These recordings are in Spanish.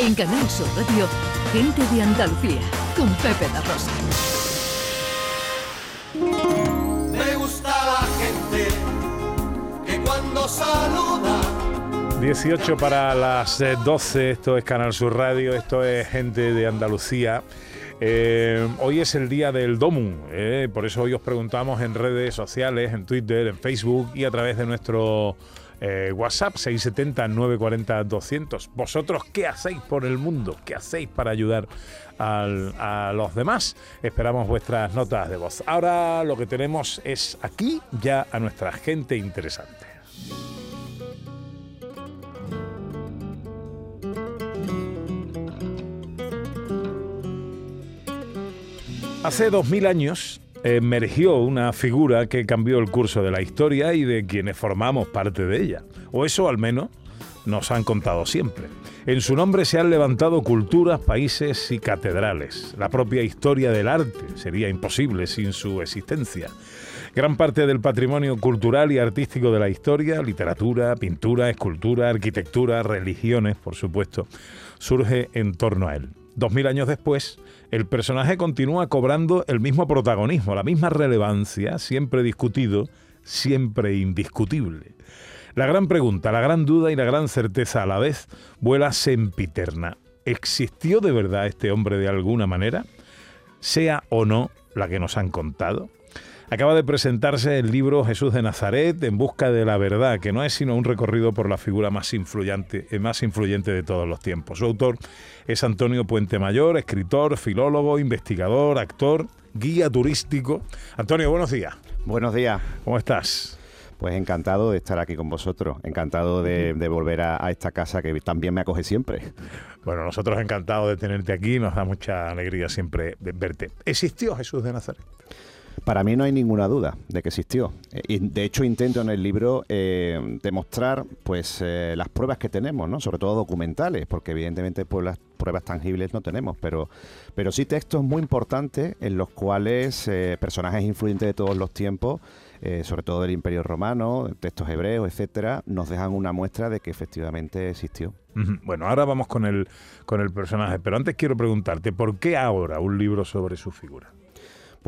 En Canal Sur Radio, Gente de Andalucía, con Pepe La Rosa. Me gusta la gente que cuando saluda 18 para las 12, esto es Canal Sur Radio, esto es Gente de Andalucía. Eh, hoy es el día del DOMU, eh, por eso hoy os preguntamos en redes sociales, en Twitter, en Facebook y a través de nuestro eh, WhatsApp 670-940-200. ¿Vosotros qué hacéis por el mundo? ¿Qué hacéis para ayudar a los demás? Esperamos vuestras notas de voz. Ahora lo que tenemos es aquí ya a nuestra gente interesante. Hace dos mil años emergió una figura que cambió el curso de la historia y de quienes formamos parte de ella. O eso al menos nos han contado siempre. En su nombre se han levantado culturas, países y catedrales. La propia historia del arte sería imposible sin su existencia. Gran parte del patrimonio cultural y artístico de la historia, literatura, pintura, escultura, arquitectura, religiones, por supuesto, surge en torno a él. Dos mil años después, el personaje continúa cobrando el mismo protagonismo, la misma relevancia, siempre discutido, siempre indiscutible. La gran pregunta, la gran duda y la gran certeza a la vez vuela sempiterna. ¿Existió de verdad este hombre de alguna manera? Sea o no la que nos han contado. Acaba de presentarse el libro Jesús de Nazaret en busca de la verdad, que no es sino un recorrido por la figura más influyente, eh, más influyente de todos los tiempos. Su autor es Antonio Puente Mayor, escritor, filólogo, investigador, actor, guía turístico. Antonio, buenos días. Buenos días. ¿Cómo estás? Pues encantado de estar aquí con vosotros, encantado de, volver a, a, esta casa que también me acoge siempre. Bueno, nosotros encantados de tenerte aquí, nos da mucha alegría siempre verte. ¿Existió Jesús de Nazaret? Para mí no hay ninguna duda de que existió. Eh, de hecho, intento en el libro eh, demostrar pues, eh, las pruebas que tenemos, ¿no? sobre todo documentales, porque evidentemente pues, las pruebas tangibles no tenemos, pero, pero sí textos muy importantes en los cuales personajes influyentes de todos los tiempos, sobre todo del Imperio Romano, textos hebreos, etcétera, nos dejan una muestra de que efectivamente existió. Bueno, ahora vamos con el, con el personaje, pero antes quiero preguntarte, ¿por qué ahora un libro sobre su figura?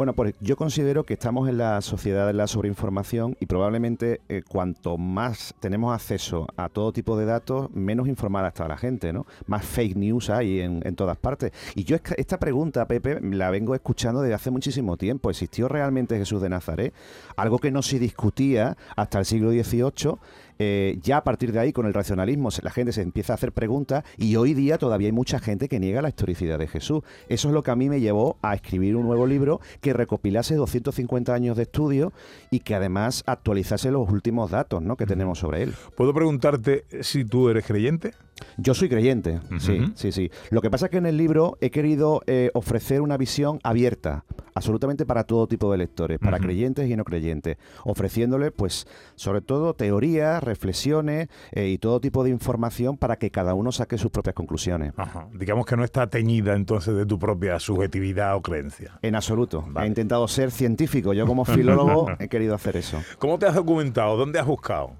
Bueno, pues yo considero que estamos en la sociedad de la sobreinformación y probablemente eh, cuanto más tenemos acceso a todo tipo de datos, menos informada está la gente, ¿no? Más fake news hay en, todas partes. Y yo esta pregunta, Pepe, la vengo escuchando desde hace muchísimo tiempo. ¿Existió realmente Jesús de Nazaret? Algo que no se discutía hasta el siglo XVIII eh, ya a partir de ahí, con el racionalismo, la gente se empieza a hacer preguntas y hoy día todavía hay mucha gente que niega la historicidad de Jesús. Eso es lo que a mí me llevó a escribir un nuevo libro que recopilase 250 años de estudio y que además actualizase los últimos datos ¿no? que tenemos sobre él. ¿Puedo preguntarte si tú eres creyente? Yo soy creyente, sí, sí, sí. Lo que pasa es que en el libro he querido eh, ofrecer una visión abierta, absolutamente para todo tipo de lectores, para creyentes y no creyentes, ofreciéndole, pues, sobre todo teorías, reflexiones eh, y todo tipo de información para que cada uno saque sus propias conclusiones. Digamos que no está teñida entonces de tu propia subjetividad o creencia. En absoluto. He intentado ser científico. Yo como filólogo he querido hacer eso. ¿Cómo te has documentado? ¿Dónde has buscado?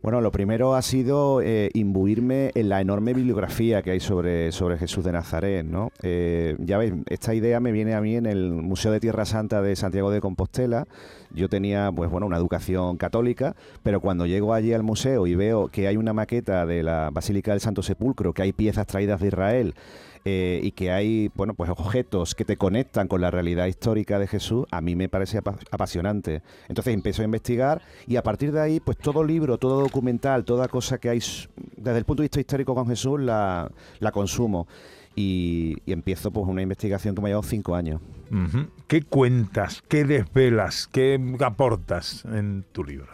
Bueno, lo primero ha sido eh, imbuirme en la enorme bibliografía que hay sobre, sobre Jesús de Nazaret, ¿no? Eh, ya veis, esta idea me viene a mí en el Museo de Tierra Santa de Santiago de Compostela. Yo tenía, pues bueno, una educación católica, pero cuando llego allí al museo y veo que hay una maqueta de la Basílica del Santo Sepulcro, que hay piezas traídas de Israel, eh, y que hay bueno pues objetos que te conectan con la realidad histórica de Jesús, a mí me parece apasionante. Entonces empiezo a investigar y a partir de ahí, pues todo libro, todo documental, toda cosa que hay desde el punto de vista histórico con Jesús, la, consumo. Y, empiezo pues una investigación que me ha llevado cinco años. ¿Qué cuentas, qué desvelas, qué aportas en tu libro?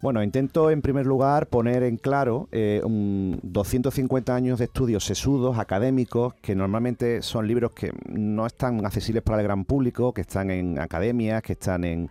Bueno, intento en primer lugar poner en claro eh, 250 años de estudios sesudos, académicos, que normalmente son libros que no están accesibles para el gran público, que están en academias, que están en,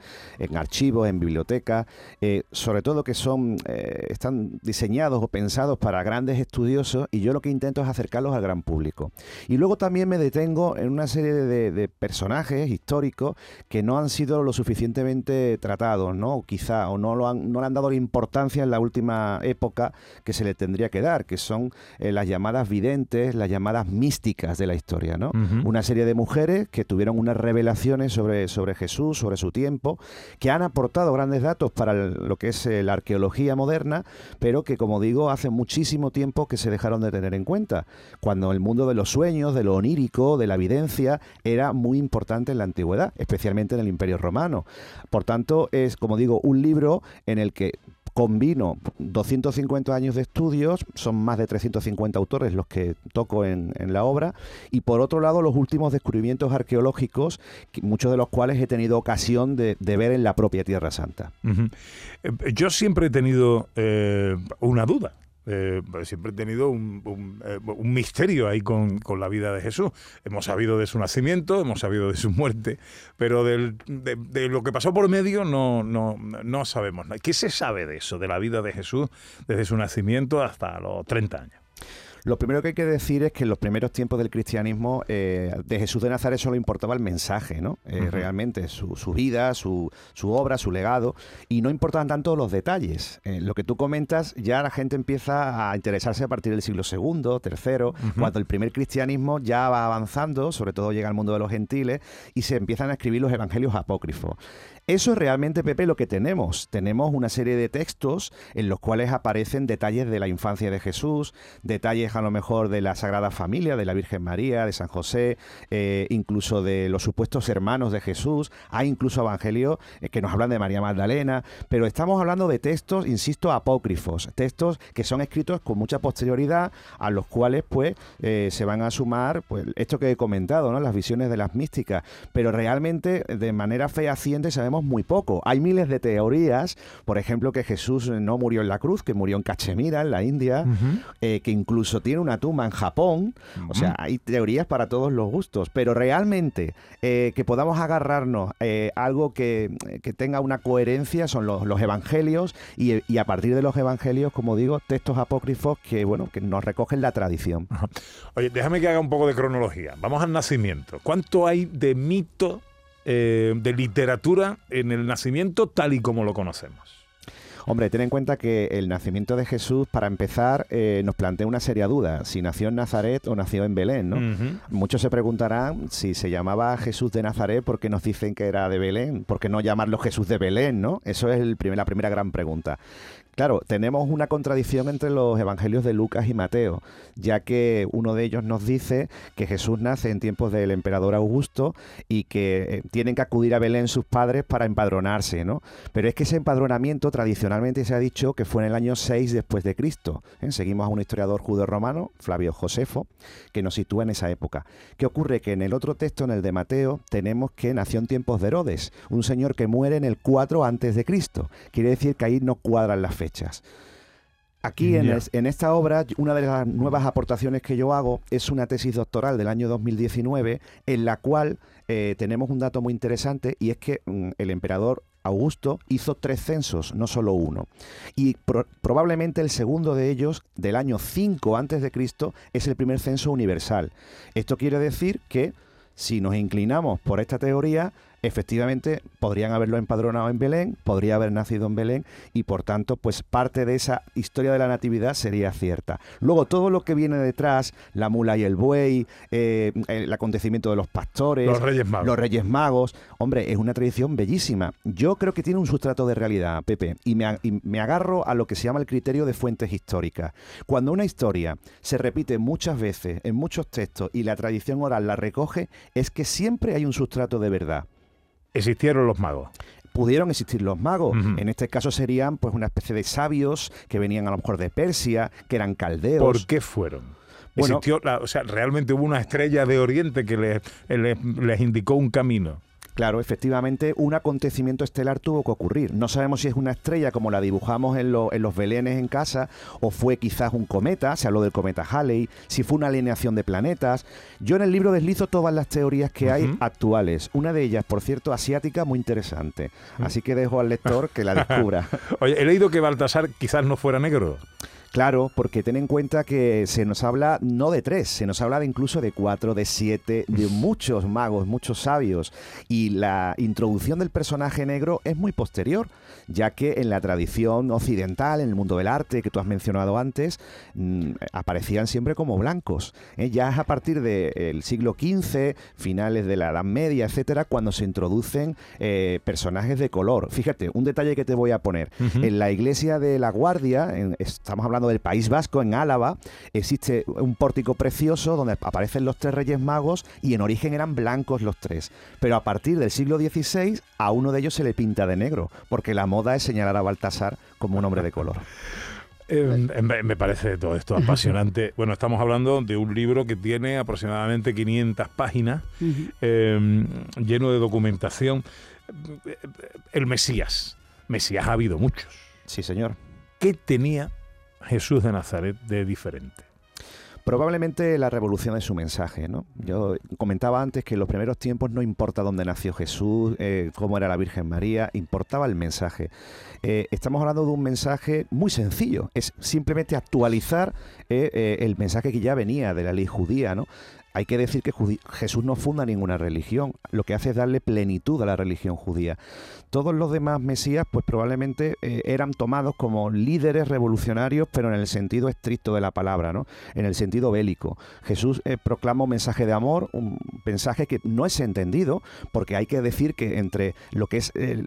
archivos, en bibliotecas, eh, sobre todo que son eh, están diseñados o pensados para grandes estudiosos y yo lo que intento es acercarlos al gran público. Y luego también me detengo en una serie de, de personajes históricos que no han sido lo suficientemente tratados, ¿no? Quizá, o no lo han, no lo han dado la importancia en la última época que se le tendría que dar, que son eh, las llamadas videntes, las llamadas místicas de la historia, ¿no? Una serie de mujeres que tuvieron unas revelaciones sobre, sobre Jesús, sobre su tiempo, que han aportado grandes datos para lo que es eh, la arqueología moderna, pero que, como digo, hace muchísimo tiempo que se dejaron de tener en cuenta, cuando el mundo de los sueños, de lo onírico, de la evidencia, era muy importante en la antigüedad, especialmente en el Imperio Romano. Por tanto, es, como digo, un libro en el que combino 250 años de estudios, son más de 350 autores los que toco en, la obra, y por otro lado los últimos descubrimientos arqueológicos, muchos de los cuales he tenido ocasión de, ver en la propia Tierra Santa. Eh, yo siempre he tenido eh, una duda eh, siempre he tenido un, eh, misterio ahí con, la vida de Jesús. Hemos sabido de su nacimiento, hemos sabido de su muerte, pero de, lo que pasó por medio no, no, no sabemos. ¿Qué se sabe de eso, de la vida de Jesús desde su nacimiento hasta los 30 años? Lo primero que hay que decir es que en los primeros tiempos del cristianismo eh, de Jesús de Nazaret solo importaba el mensaje, ¿no? Eh, realmente, su, vida, su, obra, su legado, y no importaban tanto los detalles. Eh, lo que tú comentas, ya la gente empieza a interesarse a partir del siglo II, III, cuando el primer cristianismo ya va avanzando, sobre todo llega al mundo de los gentiles, y se empiezan a escribir los evangelios apócrifos. Eso es realmente, Pepe, lo que tenemos. Tenemos una serie de textos en los cuales aparecen detalles de la infancia de Jesús, detalles a lo mejor de la Sagrada Familia, de la Virgen María, de San José, eh, incluso de los supuestos hermanos de Jesús. Hay incluso evangelios eh, que nos hablan de María Magdalena, pero estamos hablando de textos, insisto, apócrifos, textos que son escritos con mucha posterioridad, a los cuales pues eh, se van a sumar pues esto que he comentado, ¿no? las visiones de las místicas, pero realmente de manera fehaciente sabemos muy poco. Hay miles de teorías, por ejemplo, que Jesús no murió en la cruz, que murió en Cachemira, en la India, eh, que incluso tiene una tumba en Japón. O sea, hay teorías para todos los gustos, pero realmente eh, que podamos agarrarnos eh, algo que, tenga una coherencia son los, evangelios y, a partir de los evangelios, como digo, textos apócrifos que, bueno, que nos recogen la tradición. Oye, déjame que haga un poco de cronología. Vamos al nacimiento. ¿Cuánto hay de mito eh, de literatura en el nacimiento tal y como lo conocemos. Hombre, ten en cuenta que el nacimiento de Jesús, para empezar, eh, nos plantea una seria duda, si nació en Nazaret o nació en Belén, ¿no? Muchos se preguntarán si se llamaba Jesús de Nazaret porque nos dicen que era de Belén, ¿por qué no llamarlo Jesús de Belén, no? Eso es el primer, la primera gran pregunta. Claro, tenemos una contradicción entre los evangelios de Lucas y Mateo, ya que uno de ellos nos dice que Jesús nace en tiempos del emperador Augusto y que eh, tienen que acudir a Belén sus padres para empadronarse, ¿no? Pero es que ese empadronamiento tradicionalmente se ha dicho que fue en el año 6 después de Cristo. ¿eh? Seguimos a un historiador judeo-romano, Flavio Josefo, que nos sitúa en esa época. ¿Qué ocurre? Que en el otro texto, en el de Mateo, tenemos que nació en tiempos de Herodes, un señor que muere en el 4 antes de Cristo. Quiere decir que ahí no cuadran las fechas. Aquí en, esta obra, una de las nuevas aportaciones que yo hago es una tesis doctoral del año 2019 en la cual eh, tenemos un dato muy interesante y es que mm, el emperador Augusto hizo tres censos, no solo uno. Y probablemente el segundo de ellos, del año 5 antes de Cristo, es el primer censo universal. Esto quiere decir que si nos inclinamos por esta teoría, efectivamente podrían haberlo empadronado en Belén, podría haber nacido en Belén y por tanto pues parte de esa historia de la natividad sería cierta. Luego todo lo que viene detrás, la mula y el buey, eh, el acontecimiento de los pastores, los reyes, magos. los reyes magos, hombre, es una tradición bellísima. Yo creo que tiene un sustrato de realidad, Pepe, y me, y me agarro a lo que se llama el criterio de fuentes históricas. Cuando una historia se repite muchas veces en muchos textos y la tradición oral la recoge, es que siempre hay un sustrato de verdad existieron los magos pudieron existir los magos. En este caso serían pues una especie de sabios que venían a lo mejor de Persia, que eran caldeos. ¿Por qué fueron? Bueno, o sea, realmente hubo una estrella de Oriente que les indicó un camino. Claro, efectivamente, un acontecimiento estelar tuvo que ocurrir. No sabemos si es una estrella como la dibujamos en, los belenes en casa, o fue quizás un cometa, se habló del cometa Halley, si fue una alineación de planetas. Yo en el libro deslizo todas las teorías que hay actuales. Una de ellas, por cierto, asiática, muy interesante. Así que dejo al lector que la descubra. Oye, he leído que Baltasar quizás no fuera negro. Claro, porque ten en cuenta que se nos habla no de tres, se nos habla de incluso de cuatro, de siete, de muchos magos, muchos sabios. Y la introducción del personaje negro es muy posterior, ya que en la tradición occidental, en el mundo del arte que tú has mencionado antes, mm, aparecían siempre como blancos. ¿eh? Ya es a partir del siglo XV, finales de la Edad Media, etcétera, cuando se introducen eh, personajes de color. Fíjate, un detalle que te voy a poner. En la iglesia de la Guardia, estamos hablando del País Vasco, en Álava, existe un pórtico precioso donde aparecen los tres reyes magos y en origen eran blancos los tres. Pero a partir del siglo XVI a uno de ellos se le pinta de negro, porque la moda es señalar a Baltasar como un hombre de color. Eh, me parece todo esto apasionante. Bueno, estamos hablando de un libro que tiene aproximadamente 500 páginas, eh, lleno de documentación. El Mesías. Mesías ha habido muchos. Sí, señor. ¿Qué tenía Jesús de Nazaret de diferente? Probablemente la revolución de su mensaje, ¿no? Yo comentaba antes que en los primeros tiempos no importa dónde nació Jesús, eh, cómo era la Virgen María, importaba el mensaje. Eh, estamos hablando de un mensaje muy sencillo, es simplemente actualizar eh, el mensaje que ya venía de la ley judía, ¿no? Hay que decir que Jesús no funda ninguna religión, lo que hace es darle plenitud a la religión judía. Todos los demás mesías, pues probablemente eh, eran tomados como líderes revolucionarios, pero en el sentido estricto de la palabra, ¿no? En el sentido bélico. Jesús eh, proclama un mensaje de amor, un mensaje que no es entendido, porque hay que decir que entre lo que es el,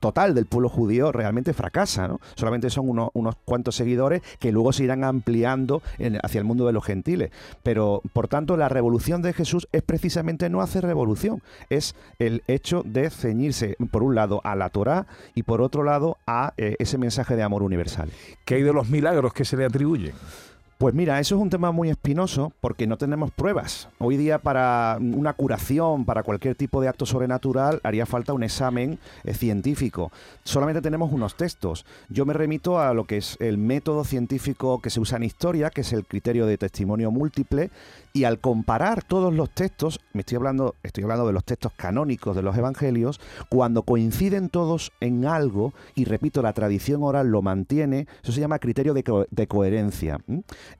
total del pueblo judío realmente fracasa, ¿no? Solamente son unos cuantos seguidores que luego se irán ampliando hacia el mundo de los gentiles. Pero, por tanto, tanto, la revolución de Jesús es precisamente no hacer revolución, es el hecho de ceñirse, por un lado, a la Torá y por otro lado, a eh, ese mensaje de amor universal. ¿Qué hay de los milagros que se le atribuyen? Pues mira, eso es un tema muy espinoso porque no tenemos pruebas. Hoy día para una curación, para cualquier tipo de acto sobrenatural, haría falta un examen eh, científico. Solamente tenemos unos textos. Yo me remito a lo que es el método científico que se usa en historia, que es el criterio de testimonio múltiple, y al comparar todos los textos, me estoy hablando, estoy hablando de los textos canónicos de los evangelios, cuando coinciden todos en algo, y repito, la tradición oral lo mantiene, eso se llama criterio de, coherencia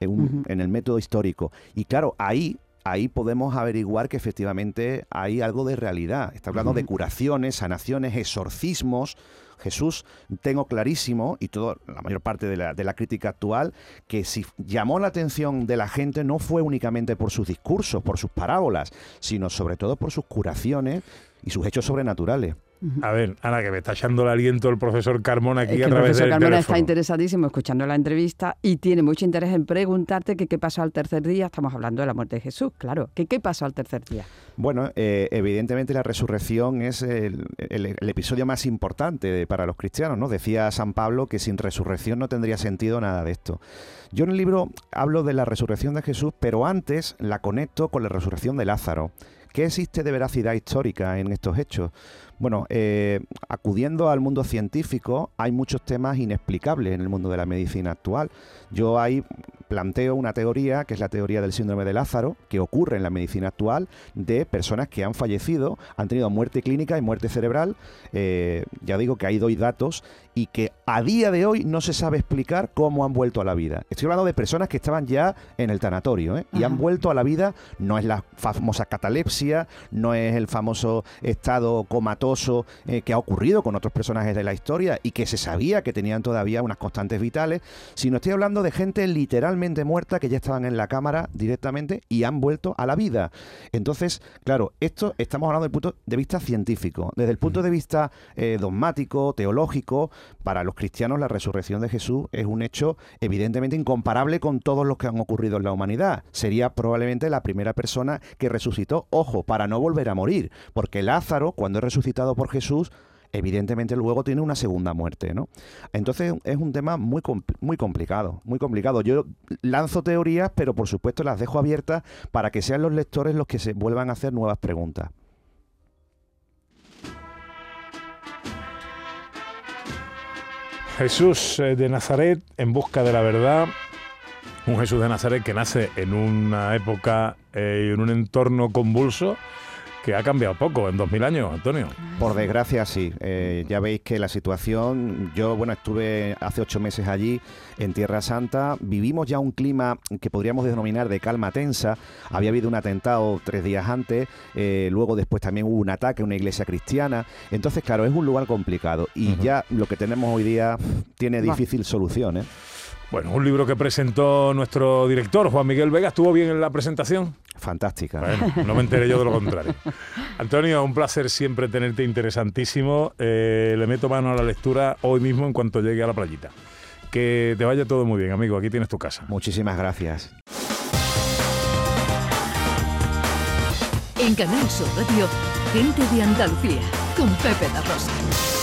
en, el método histórico. Y claro, ahí ahí podemos averiguar que efectivamente hay algo de realidad. Está hablando de curaciones, sanaciones, exorcismos. Jesús, tengo clarísimo, y todo, la mayor parte de la, de la crítica actual, que si llamó la atención de la gente no fue únicamente por sus discursos, por sus parábolas, sino sobre todo por sus curaciones y sus hechos sobrenaturales. A ver, Ana, que me está echando el aliento el profesor Carmona aquí a través El profesor Carmona está interesadísimo escuchando la entrevista y tiene mucho interés en preguntarte que qué pasó al tercer día. Estamos hablando de la muerte de Jesús, claro. ¿Qué, qué pasó al tercer día? Bueno, eh, evidentemente la resurrección es el, episodio más importante para los cristianos, ¿no? Decía San Pablo que sin resurrección no tendría sentido nada de esto. Yo en el libro hablo de la resurrección de Jesús, pero antes la conecto con la resurrección de Lázaro. ¿Qué existe de veracidad histórica en estos hechos? Bueno, eh, acudiendo al mundo científico, hay muchos temas inexplicables en el mundo de la medicina actual. Yo ahí planteo una teoría, que es la teoría del síndrome de Lázaro, que ocurre en la medicina actual de personas que han fallecido, han tenido muerte clínica y muerte cerebral. Eh, ya digo que ahí doy datos y que a día de hoy no se sabe explicar cómo han vuelto a la vida. Estoy hablando de personas que estaban ya en el tanatorio ¿eh? y han vuelto a la vida. No es la famosa catalepsia, no es el famoso estado comatoso eh, que ha ocurrido con otros personajes de la historia y que se sabía que tenían todavía unas constantes vitales, sino estoy hablando de gente literalmente muerta que ya estaban en la cámara directamente y han vuelto a la vida. Entonces, claro, esto estamos hablando desde el punto de vista científico. Desde el punto de vista eh, dogmático, teológico, para los cristianos la resurrección de Jesús es un hecho evidentemente incomparable con todos los que han ocurrido en la humanidad. Sería probablemente la primera persona que resucitó, ojo, para no volver a morir, porque Lázaro, cuando es por Jesús, evidentemente luego tiene una segunda muerte, ¿no? Entonces es un tema muy, muy complicado, muy complicado. Yo lanzo teorías, pero por supuesto las dejo abiertas para que sean los lectores los que se vuelvan a hacer nuevas preguntas. Jesús eh, de Nazaret en busca de la verdad, un Jesús de Nazaret que nace en una época eh, y en un entorno convulso, que ha cambiado poco en 2000 años, Antonio. Por desgracia, sí. Eh, ya veis que la situación, yo, bueno, estuve hace ocho meses allí en Tierra Santa, vivimos ya un clima que podríamos denominar de calma tensa, había habido un atentado tres días antes, eh, luego después también hubo un ataque a una iglesia cristiana, entonces, claro, es un lugar complicado y ya lo que tenemos hoy día tiene difícil solución, ¿eh? Bueno, un libro que presentó nuestro director, Juan Miguel Vega. ¿Estuvo bien en la presentación? Fantástica. Bueno, no me enteré yo de lo contrario. Antonio, un placer siempre tenerte interesantísimo. Eh, le meto mano a la lectura hoy mismo en cuanto llegue a la playita. Que te vaya todo muy bien, amigo. Aquí tienes tu casa. Muchísimas gracias. En Canal Sur Radio, gente de Andalucía, con Pepe da Rosa.